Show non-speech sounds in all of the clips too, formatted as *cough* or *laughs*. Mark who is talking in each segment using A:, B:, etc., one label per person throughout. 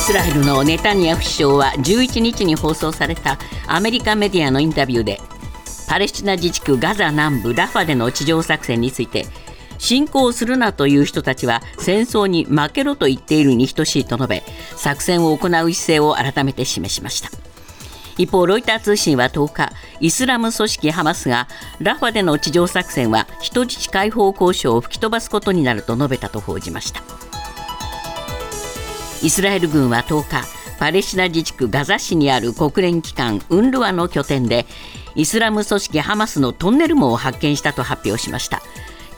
A: スラエルのネタニヤフ首相は11日に放送されたアメリカメディアのインタビューでパレスチナ自治区ガザ南部ラファでの地上作戦について侵攻するなという人たちは戦争に負けろと言っているに等しいと述べ作戦を行う姿勢を改めて示しました。一方ロイター通信は10日イスラム組織ハマスがラファでの地上作戦は人質解放交渉を吹き飛ばすことになると述べたと報じました。イスラエル軍は10日パレスチナ自治区ガザ市にある国連機関ウンルワの拠点でイスラム組織ハマスのトンネル網を発見したと発表しました。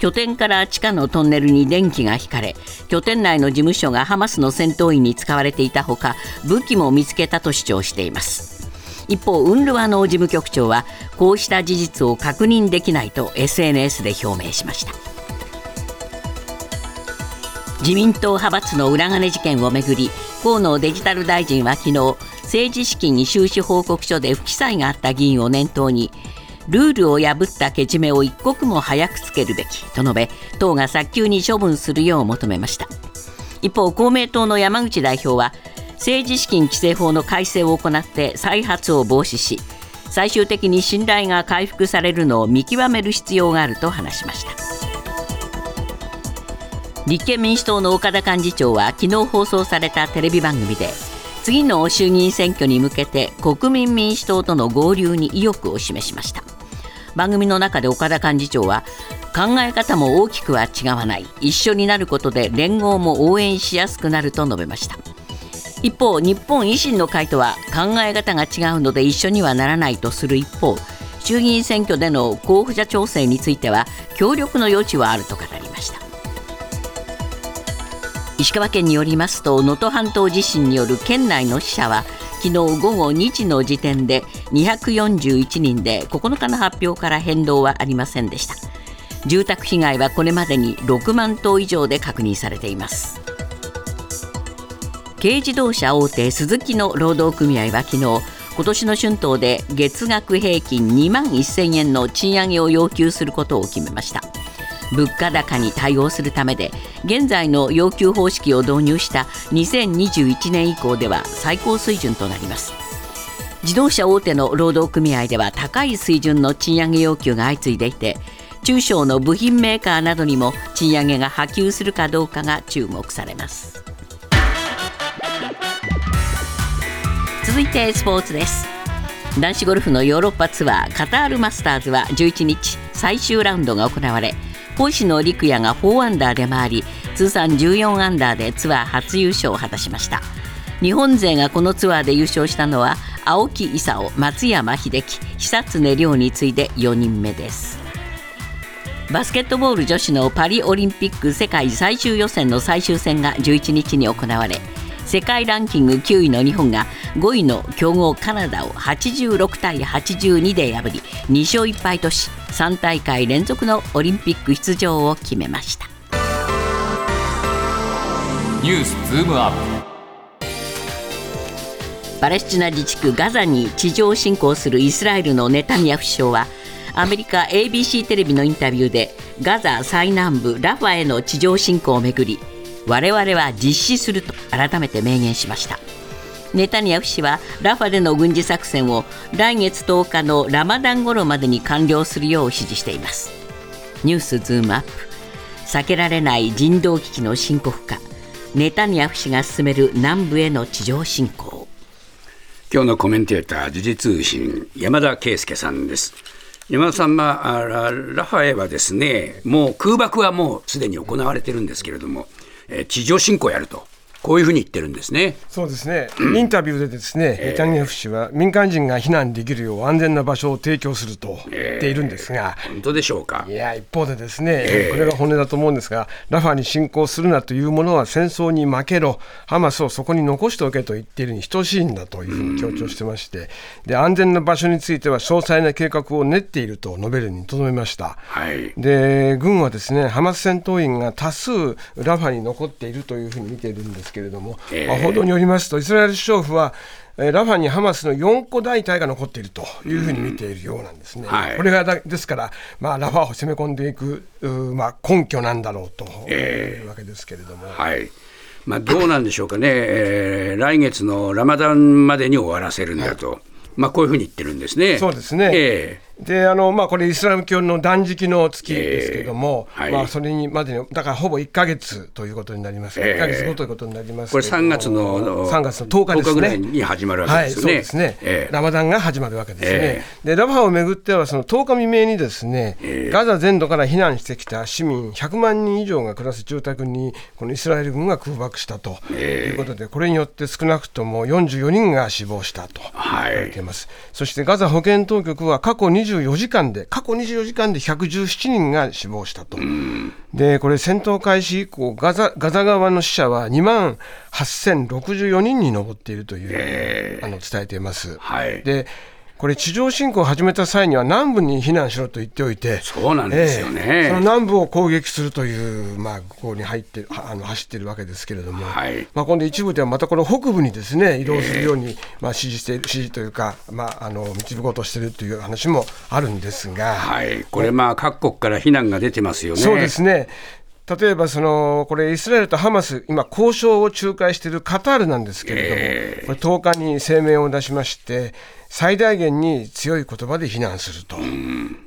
A: 拠点から地下のトンネルに電気が引かれ拠点内の事務所がハマスの戦闘員に使われていたほか武器も見つけたと主張しています。一方ウンルワの事務局長はこうした事実を確認できないと SNS で表明しました。自民党派閥の裏金事件をめぐり河野デジタル大臣は昨日政治資金収支報告書で不記載があった議員を念頭にルールを破ったけじめを一刻も早くつけるべきと述べ党が早急に処分するよう求めました。一方公明党の山口代表は政治資金規正法の改正を行って再発を防止し最終的に信頼が回復されるのを見極める必要があると話しました。立憲民主党の岡田幹事長は昨日放送されたテレビ番組で次の衆議院選挙に向けて国民民主党との合流に意欲を示しました。番組の中で岡田幹事長は考え方も大きくは違わない一緒になることで連合も応援しやすくなると述べました。一方日本維新の会とは考え方が違うので一緒にはならないとする一方衆議院選挙での候補者調整については協力の余地はあると語り石川県によりますと能登半島地震による県内の死者は昨日午後2時の時点で241人で9日の発表から変動はありませんでした。住宅被害はこれまでに6万棟以上で確認されています。軽自動車大手スズキの労働組合は昨日今年の春闘で月額平均2万1000円の賃上げを要求することを決めました。物価高に対応するためで現在の要求方式を導入した2021年以降では最高水準となります。自動車大手の労働組合では高い水準の賃上げ要求が相次いでいて中小の部品メーカーなどにも賃上げが波及するかどうかが注目されます。続いてスポーツです。男子ゴルフのヨーロッパツアーカタールマスターズは11日最終ラウンドが行われ星野陸也が4アンダーで回り通算14アンダーでツアー初優勝を果たしました。日本勢がこのツアーで優勝したのは青木功松山英樹久常涼に次いで4人目です。バスケットボール女子のパリオリンピック世界最終予選の最終戦が11日に行われ世界ランキング9位の日本が5位の強豪カナダを86対82で破り2勝1敗とし3大会連続のオリンピック出場を決めました。
B: ニュースズームアップ
A: パレスチナ自治区ガザに地上侵攻するイスラエルのネタニヤフ首相はアメリカ ABC テレビのインタビューでガザ最南部ラファへの地上侵攻をめぐり我々は実施すると改めて明言しました。ネタニヤフ氏はラファでの軍事作戦を来月10日のラマダン頃までに完了するよう指示しています。ニュースズームアップ。避けられない人道危機の深刻化。ネタニヤフ氏が進める南部への地上侵攻。
C: 今日のコメンテーター時事通信山田圭介さんです。山田さん、まあ、ラファエはですねもう空爆はもうすでに行われてるんですけれどもえ地上侵攻やると。こういうふうに言ってるんですね。
D: そうですね。インタビューでですね、ネタニヤフ氏は民間人が避難できるよう安全な場所を提供すると言っているんですが、
C: えー、本当でしょうか？
D: いや一方でですね、えー、これが本音だと思うんですが、ラファに侵攻するなというものは戦争に負けろ、ハマスをそこに残しておけと言っているに等しいんだというふうに強調してまして、で安全な場所については詳細な計画を練っていると述べるにとどめました。
C: はい、
D: で軍はですね、ハマス戦闘員が多数ラファに残っているというふうに見ているんですけれども。えーまあ、報道によりますと、イスラエル首相府は、ラファにハマスの4個大隊が残っているというふうに見ているようなんですね。はい、これがですから、まあ、ラファを攻め込んでいく、まあ、根拠なんだろうというわけですけれども。
C: はい。まあ、どうなんでしょうかね、えー来月のラマダンまでに終わらせるんだと、まあ、こういうふうに言ってるんですね。
D: そうですね。
C: え
D: であのまあ、これ、イスラム教の断食の月ですけれども、
C: えーはい。
D: まあ、それにまでに、だからほぼ1か月ということになります、
C: えー
D: 1か月後ということになります
C: これ、3月の
D: 3月の10日ですね。
C: に始まるわけ
D: はい、
C: ですよね。
D: そうですね、
C: えー
D: ラマダンが始まるわけですね。
C: え
D: でラファをめぐっては、その10日未明にですね、
C: え
D: ガザ全土から避難してきた市民100万人以上が暮らす住宅に、このイスラエル軍が空爆したということで、これによって少なくとも44人が死亡したと
C: はい。
D: 言われています。そしてガザ保健当局は過去24時間で、過去24時間で117人が死亡したと。で、これ戦闘開始以降、ガザガザ側の死者は2万8064人に上っているという、あの伝えています。
C: はい
D: でこれ地上侵攻を始めた際には南部に避難しろと言っておいて、
C: そうなんですよね。
D: ええその南部を攻撃するという、まあ、ここに入ってはあの走っているわけですけれども、
C: はい。
D: まあ、今度一部ではまたこの北部にですね移動するように、まあ、指示している指示というか、まあ、あの導こうとしているという話もあるんですが、
C: はい、これ、まあ、各国から非難が出てますよね。
D: そうですね。例えばそのこれイスラエルとハマス今交渉を仲介しているカタールなんですけれども、
C: え
D: これ10日に声明を出しまして最大限に強い言葉で非難すると、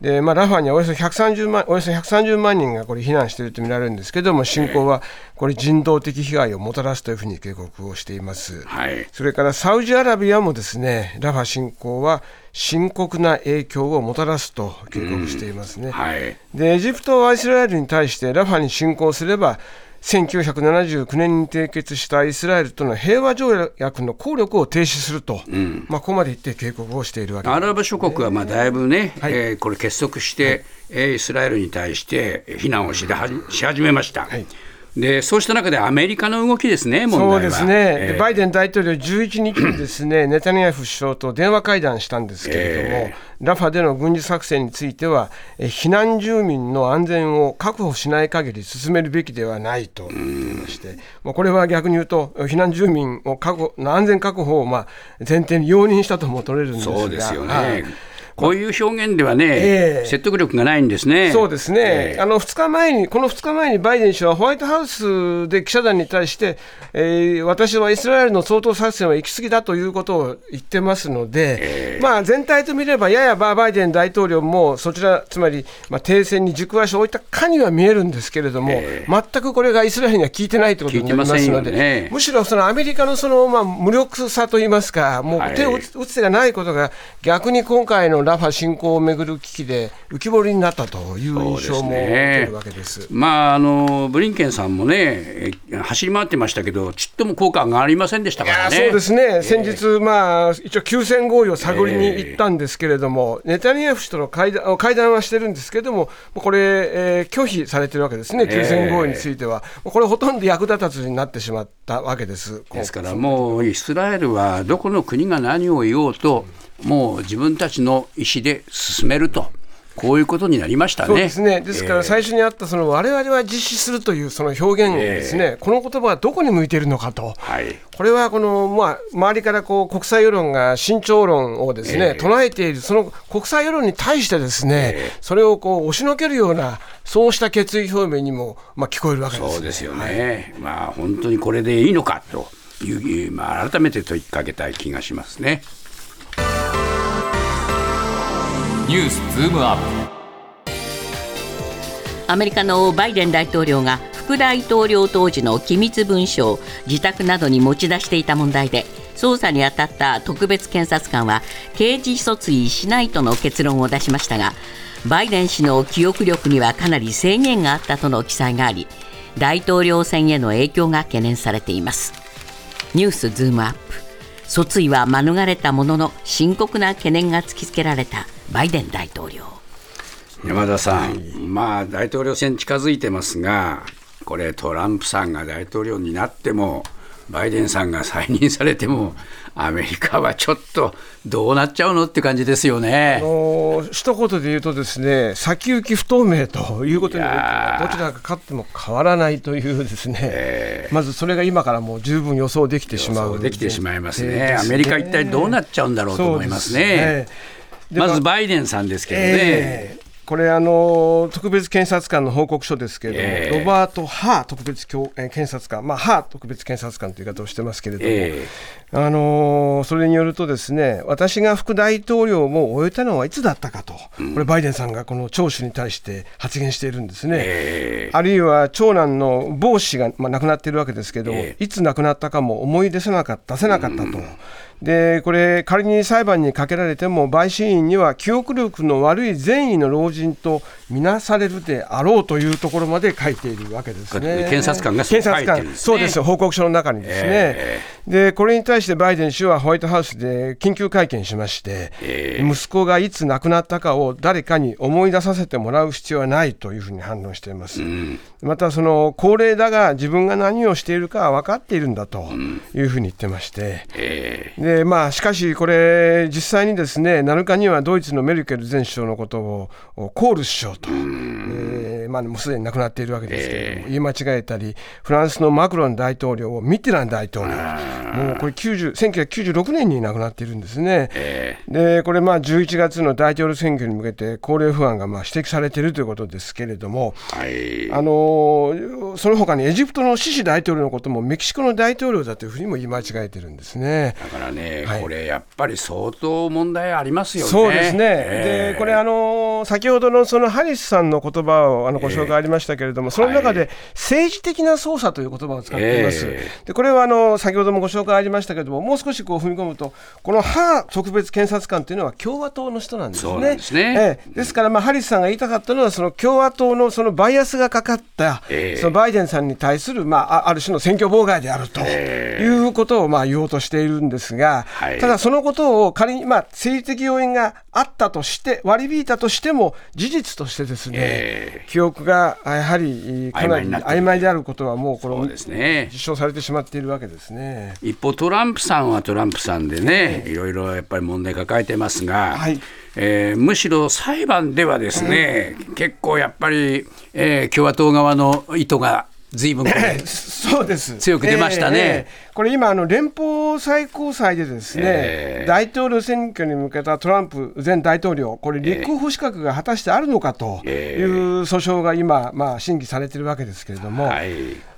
D: でまあ、ラファにはおよそ130万およそ130万人がこれ避難していると見られるんですけれども侵攻はこれ人道的被害をもたらすというふうに警告をしています。
C: はい
D: それからサウジアラビアもですねラファ侵攻は深刻な影響をもたらすと警告していますね。
C: はい
D: でエジプトはイスラエルに対してラファに侵攻すれば1979年に締結したイスラエルとの平和条約の効力を停止すると、まあ、ここまで言って警告をしているわけ。です
C: アラブ諸国はまあだいぶね、
D: はい。
C: えーこれ結束して、えーイスラエルに対して非難をしはじし始めました、
D: はい。
C: でそうした中でアメリカの動きですね、問題は。
D: そうですね、
C: えー。
D: でバイデン大統領、11日にですねネタニヤフ首相と電話会談したんですけれども、
C: え
D: ラファでの軍事作戦については、え避難住民の安全を確保しない限り進めるべきではないと。言っていまして、まあこれは逆に言うと、避難住民を確保の安全確保をまあ前提に容認したとも取れるんですが。
C: そうですよね、
D: はい
C: こういう表現ではね、
D: ええ。
C: 説得力がないんですね。
D: そうですね、
C: ええ。
D: あの2日前に、この2日前にバイデン氏はホワイトハウスで記者団に対して、えー私はイスラエルの掃討作戦は行き過ぎだということを言ってますので、まあ、全体と見れば、ややババイデン大統領もそちら、つまり、まあ、停戦に軸足を置いたかには見えるんですけれども、
C: え
D: 全くこれがイスラエルには効いてないということになりますので、
C: よね。
D: むしろそのアメリカのその、まあ、無力さといいますか、も
C: はい。
D: う手を打つ打つ手がないことが、逆に今回のラファ侵攻をめぐる危機で浮き彫りになったという印象も受けるわけです。
C: まあ、あのブリンケンさんもね、え走り回ってましたけど、ちっとも効果がありませんでしたからね。
D: そうですね、先日、まあ、一応、休戦合意を探りに行ったんですけれども、ネタニヤフ氏との会談会談はしてるんですけれども、これ、えー拒否されてるわけですね、休戦合意については、これ、ほとんど役立たずになってしまったわけです。
C: ですからもうイスラエルはどこの国が何を言おう。と、もう自分たちの意思で進めると、こういうことになりましたね。
D: そうですね。ですから最初にあったその我々は実施するというその表現ですね。この言葉はどこに向いているのかと。
C: はい
D: これはこのまあ周りからこう国際世論が慎重論をですね、唱えているその国際世論に対してですね、それをこう押しのけるようなそうした決意表明にもまあ聞こえるわけです、ね。
C: そうですよね、まあ本当にこれでいいのかという、まあ、改めて問いかけたい気がしますね。
B: ニュースズームアップ。
A: アメリカのバイデン大統領が副大統領当時の機密文書を自宅などに持ち出していた問題で捜査に当たった特別検察官は刑事訴追しないとの結論を出しましたがバイデン氏の記憶力にはかなり制限があったとの記載があり大統領選への影響が懸念されています。ニュースズームアップ。訴追は免れたものの深刻な懸念が突きつけられたバイデン大統領。
C: 山田さん、まあ大統領選近づいてますが、これ、トランプさんが大統領になっても、バイデンさんが再任されても、アメリカはちょっとどうなっちゃうのって感じですよね。
D: あの一言で言うとですね先行き不透明ということにどちらが勝っても変わらないというですね、まずそれが今からもう十分予想できてしまう
C: できてしまいますね。
D: 前提です
C: アメリカ一体どうなっちゃうんだろうと思いますね。
D: すねで
C: まずバイデンさんですけどね。
D: ええこれあの、特別検察官の報告書ですけれども、
C: ええ。
D: ロバート・ハー特別検察官、まあ、ハー特別検察官という言い方をしてますけれども、
C: え
D: あのーそれによると、ですね私が副大統領も終えたのはいつだったかと、これ、バイデンさんがこの聴取に対して発言しているんですね。
C: え
D: あるいは長男のボー氏が、まあ、亡くなっているわけですけど、
C: え
D: いつ亡くなったかも思い出せなかった、出せなかったと。でこれ、仮に裁判にかけられても、陪審員には記憶力の悪い善意の老人とみなされるであろうというところまで書いているわけですね。
C: 検察官がそう書いてるんですね。
D: そうです、報告書の中にですね、
C: え
D: でこれに対してバイデン氏はホワイトハウスで緊急会見しまして、
C: え
D: 息子がいつ亡くなったかを誰かに思い出させてもらう必要はないというふうに反論しています。またその高齢だが自分が何をしているかは分かっているんだというふうに言ってまして、
C: え
D: でまあ、しかしこれ、実際にですね7日にはドイツのメルケル前首相のことをコール首相と、えーまあ、もうすでに亡くなっているわけですけれども、言い間違えたり、フランスのマクロン大統領をミッテラン大統領、もうこれ90 1996年に亡くなっているんですね。でこれ、まあ11月の大統領選挙に向けて高齢不安がまあ指摘されているということですけれども、
C: はい
D: あのーその他にエジプトのシシ大統領のこともメキシコの大統領だというふうにも言い間違えてるんですね。
C: だからね、
D: はい
C: これやっぱり相当問題ありますよね。
D: そうですね、
C: ええ
D: でこれ、あのー先ほどのそのハリスさんの言葉をあのご紹介ありましたけれども、その中で政治的な操作という言葉を使っています。
C: え
D: でこれはあの先ほどもご紹介ありましたけれども、もう少しこう踏み込むと、このハー特別検察官というのは共和党の人なんですね。
C: ですね。
D: ええ。ですから、まあ、ハリスさんが言いたかったのは、その共和党のそのバイアスがかかった、
C: ええ。
D: そのバイデンさんに対する、まあ、あある種の選挙妨害であるということをまあ言おうとしているんですが、
C: はい。
D: ただそのことを仮に、まあ、政治的要因があったとして、割り引いたとしても、事実としてですね、
C: え
D: 記憶がやはりかなり
C: 曖昧
D: であることは、もうこれ、
C: ね。
D: 実証されてしまっているわけですね。
C: 一方、トランプさんはトランプさんでね、いろいろやっぱり問題抱えてますが、
D: はい。
C: えーむしろ裁判ではですね、結構やっぱり、えー共和党側の意図が随分これ *laughs*
D: そうです。
C: 強く出ましたね。
D: ええこれ今、あの連邦最高裁でですね、
C: ええ。
D: 大統領選挙に向けたトランプ前大統領、これ、立候補資格が果たしてあるのかという訴訟が今、まあ、審議されているわけですけれども。
C: はい。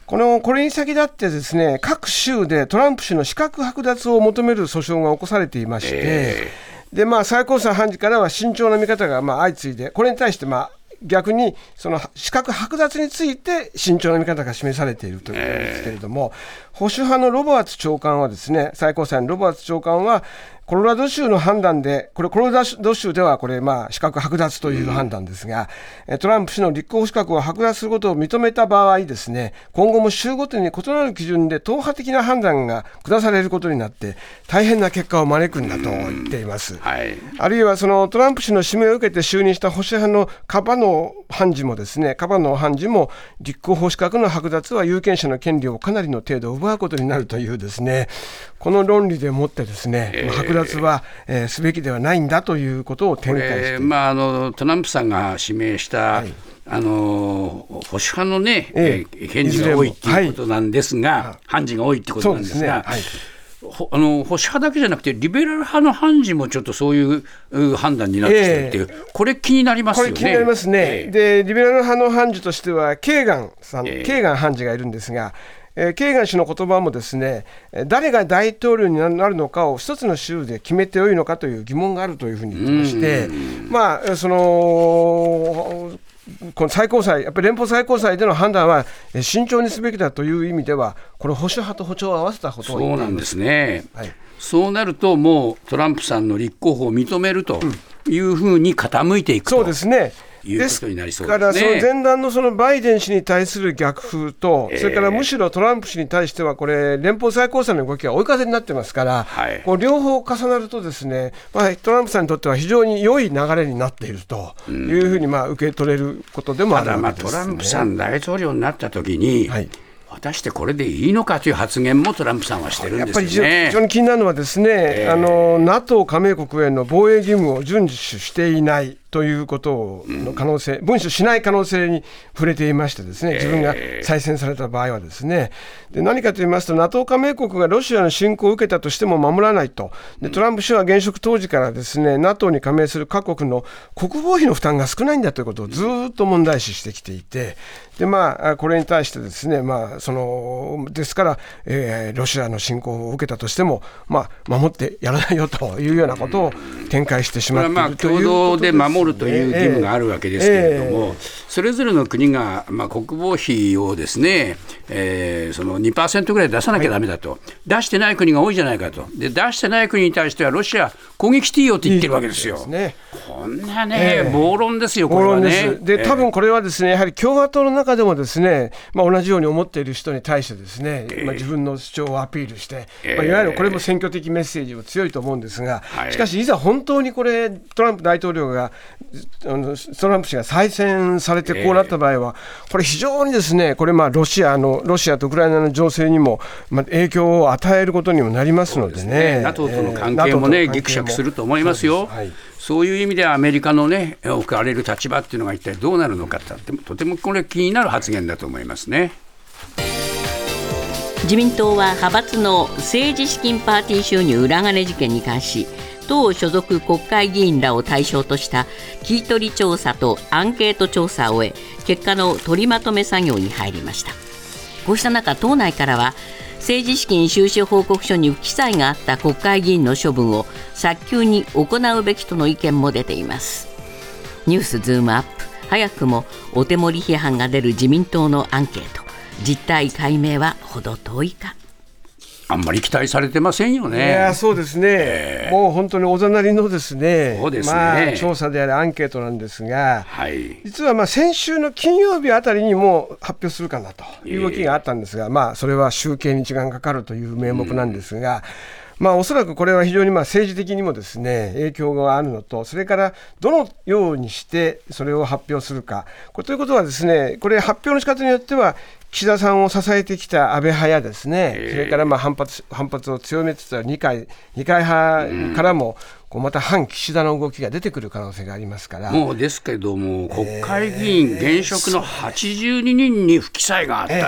D: このこれに先立ってですね各州でトランプ氏の資格剥奪を求める訴訟が起こされていまして、
C: え。
D: でまあ、最高裁判事からは慎重な見方がまあ相次いで、これに対してまあ逆にその資格剥奪について慎重な見方が示されているということですけれども、保守派のロバーツ長官はですね最高裁のロバーツ長官はコロラド州の判断で、これ、コロラド州ではこれ、まあ、資格剥奪という判断ですが、えトランプ氏の立候補資格を剥奪することを認めた場合ですね、今後も州ごとに異なる基準で党派的な判断が下されることになって、大変な結果を招くんだと言っています。
C: はい
D: あるいはそのトランプ氏の指名を受けて就任した保守派のカバノ判事もですね、カバノ判事も立候補資格の剥奪は有権者の権利をかなりの程度奪うことになるというですね、この論理でもってですね、剥奪は、えーすべきではないんだということを展開して
C: まあ、あのトランプさんが指名した、
D: い。
C: あの保守派のね、
D: ええ。
C: えー検事が多いっていうことなんですが、判事が多いってことなんですが。あの保守派だけじゃなくて、リベラル派の判事もちょっとそういうう判断になってきてるっていう、これ、気になりますよね。
D: これ気になりますね、
C: ええ。
D: でリベラル派の判事としては、ケーガンさん、
C: ええ。
D: ケーガン判事がいるんですが、えーケーガン氏の言葉もですね、えー誰が大統領になるのかを一つの州で決めてよいのかという疑問があるというふうに言ってまして、まあ、そのこの最高裁、やっぱり連邦最高裁での判断はえー慎重にすべきだという意味では、これ、保守派と歩調を合わせたこと
C: そうなんですね、
D: はい。
C: そうなると、もうトランプさんの立候補を認めるというふうに傾いていくと、
D: そうですね。
C: いうことになりそう
D: から、
C: ですね
D: その前段のそのバイデン氏に対する逆風と、それからむしろトランプ氏に対しては、これ、連邦最高裁の動きが追い風になってますから、
C: はい。
D: こう両方重なると、ですね、まあ、トランプさんにとっては非常に良い流れになっているというふうにまあ受け取れることでもあるわけです、ね。
C: トランプさん大統領になった時に、
D: はい。
C: 果たしてこれでいいのかという発言もトランプさんはしてるんです
D: やっぱり非常に気になるのはですね、あの NATO 加盟国への防衛義務を遵守していない、ということの可能性、文書しない可能性に触れていましてですね、自分が再選された場合はですね、で何かと言いますと、NATO 加盟国がロシアの侵攻を受けたとしても守らないと、でトランプ氏は現職当時からですね、NATO に加盟する各国の国防費の負担が少ないんだということをずっと問題視してきていて、でまあ、これに対してですね、まあ、そのですから、えー、ロシアの侵攻を受けたとしても、まあ、守ってやらないよというようなことを展開してしまっているという
C: 共同で守るという義務があるわけですけれども、えー、それぞれの国が、まあ、国防費をですね、えー、その2%ぐらい出さなきゃだめだと、はい、出してない国が多いじゃないかと。で、出してない国に対しては、ロシア、攻撃していいよって言ってるわけですよ。いいね、こんなね、えー、暴論ですよ、これはね。
D: で、多分これはですね、やはり共和党の中でもですね、まあ、同じように思っている人に対してですね、まあ、自分の主張をアピールして、まあ、いわゆるこれも選挙的メッセージも強いと思うんですが、しかし、いざ本当にこれ、トランプ大統領が、トランプ氏が再選されてこうなった場合は、これ、非常にですね、これ、まあロシアの、ロシアとウクライナの情勢にも、まあ、影響を与えることにもなりますのでね。
C: NATO との関係もね、ぎくしゃくすると思いますよ。そういう意味ではアメリカのね、置かれる立場っていうのが一体どうなるのかってとてもこれ気になる発言だと思いますね。
A: 自民党は派閥の政治資金パーティー収入裏金事件に関し党所属国会議員らを対象とした聞き取り調査とアンケート調査を終え結果の取りまとめ作業に入りましたこうした中党内からは政治資金収支報告書に不記載があった国会議員の処分を早急に行うべきとの意見も出ています。ニュースズームアップ。早くもお手盛り批判が出る自民党のアンケート。実態解明は程遠いか。
C: あんまり期待されてませんよね。
D: いやそうですね、えー、もう本当におざなりのですね、そうですね。まあ、調査であるアンケートなんですが、はい、実はまあ先週の金曜日あたりにも発表するかなという動きがあったんですが、えー、まあ、それは集計に時間かかるという名目なんですが、うん、まあ、おそらくこれは非常にまあ政治的にもですね影響があるのと、それからどのようにしてそれを発表するか、ということは、ですねこれ、発表の仕方によっては、岸田さんを支えてきた安倍派やですね、それからまあ反発反発を強めつつある二階二階派からも、こうまた反岸田の動きが出てくる可能性がありますから。
C: もうですけども、国会議員現職の82人に不記載があった、え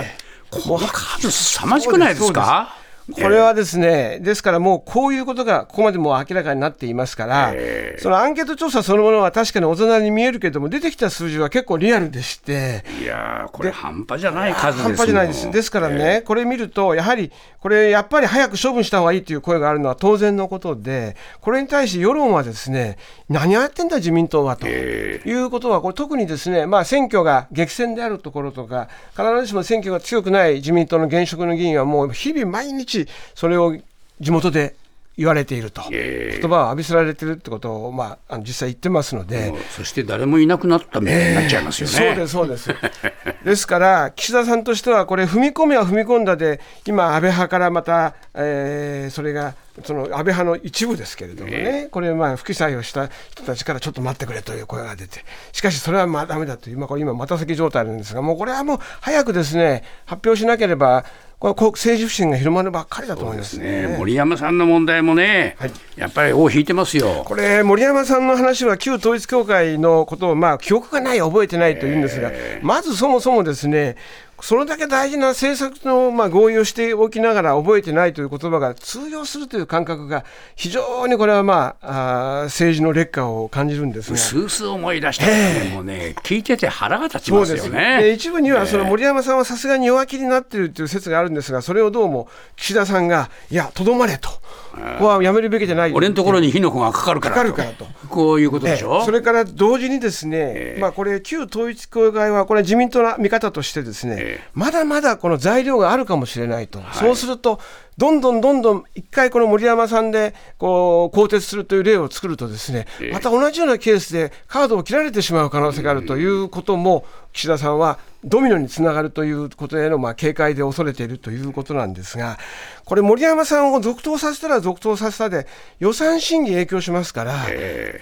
C: ー、この数、凄まじくないですか？
D: これはですね、ですからもうこういうことがここまでもう明らかになっていますから、えー、そのアンケート調査そのものは確かに大人に見えるけれども、出てきた数字は結構リアルでして、
C: いやこれ、半端じゃない数です
D: 半端じゃないです。ですからね、えー、これ見ると、やはり、これ、やっぱり早く処分した方がいいという声があるのは当然のことで、これに対して世論はですね、何やってんだ、自民党はと、えー、いうことは、これ、特にですね、まあ、選挙が激戦であるところとか、必ずしも選挙が強くない自民党の現職の議員は、もう日々毎日、それを地元で言われていると、言葉を浴びせられているってことを、まあ、あの実際言ってますので、
C: そして誰もいなくなったみたいになっちゃいますよね。
D: えー、そうです、そうです。ですから、岸田さんとしては、これ、踏み込めは踏み込んだで、今、安倍派からまた、えー、それが、その安倍派の一部ですけれどもね、えー、これ、まあ、不記載をした人たちからちょっと待ってくれという声が出て、しかしそれはまあだめだという、今、これ今、ま先状態なんですが、もうこれはもう早くですね、発表しなければ、これ政治不信が広まるばっかりだと思いますね、
C: ね、森山さんの問題もね、はい、やっぱり尾を引いてますよ。
D: これ、森山さんの話は旧統一教会のことを、まあ、記憶がない、覚えてないというんですが、えー、まずそもそもですね、それだけ大事な政策のまあ合意をしておきながら覚えてないという言葉が通用するという感覚が非常にこれはまああ政治の劣化を感じるんですが。
C: 数々思い出したえー、もね聞いてて腹が立ちますよね。
D: で一部にはその森山さんはさすがに弱気になっているという説があるんですがそれをどうも岸田さんがいやとどまれと。ここはやめるべきじゃない。
C: 俺のところに火の粉がかかるから
D: かかるからと。
C: こういうことでしょ、
D: えそれから同時にですね、えー、まあこれ旧統一教会はこれ自民党の見方としてですね、えー、まだまだこの材料があるかもしれないと、はい、そうするとどんどんどんどん一回この森山さんでこう更迭するという例を作るとですね、また同じようなケースでカードを切られてしまう可能性があるということも岸田さんはドミノにつながるということへのまあ警戒で恐れているということなんですが、これ、森山さんを続投させたら続投させたで、予算審議影響しますから、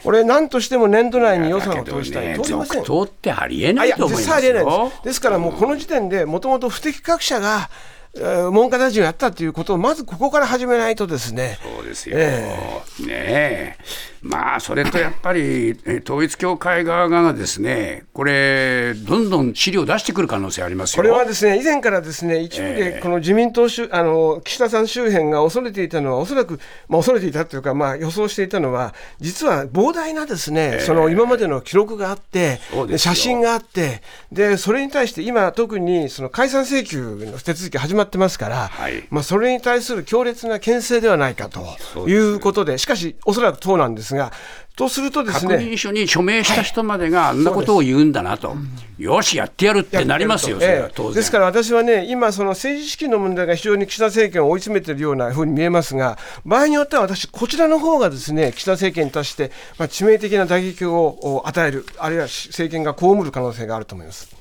D: これ、なんとしても年度内に予算を通したい、
C: ね、続投ってありえないと思います
D: ありえないです。ですからもうこの時点で、もともと不適格者が、えー文科大臣をやったということをまずここから始めないとですね。
C: そうですよ、
D: え
C: ねえ、まあ、それとやっぱり、え統一教会側がですね、これ、どんどん資料出してくる可能性ありますよ。
D: これはですね以前からですね一部でこの自民党周、あの岸田さん周辺が恐れていたのは、おそらく、まあ、恐れていたというか、まあ、予想していたのは、実は膨大なですね、その今までの記録があって写真があって、でそれに対して今、特にその解散請求の手続き始まってますから、
C: はい
D: まあ、それに対する強烈な牽制ではないかということで、しかし、おそらくそうなんですが、とするとですね。
C: 確認書に署名した人までがあんなことを言うんだなと、よし、やってやるってなりますよ、それは
D: ええ。ですから私はね、今、その政治資金の問題が非常に岸田政権を追い詰めているようなふうに見えますが、場合によっては私、こちらの方がですね岸田政権に対して、まあ、致命的な打撃をお与える、あるいは政権が被る可能性があると思います。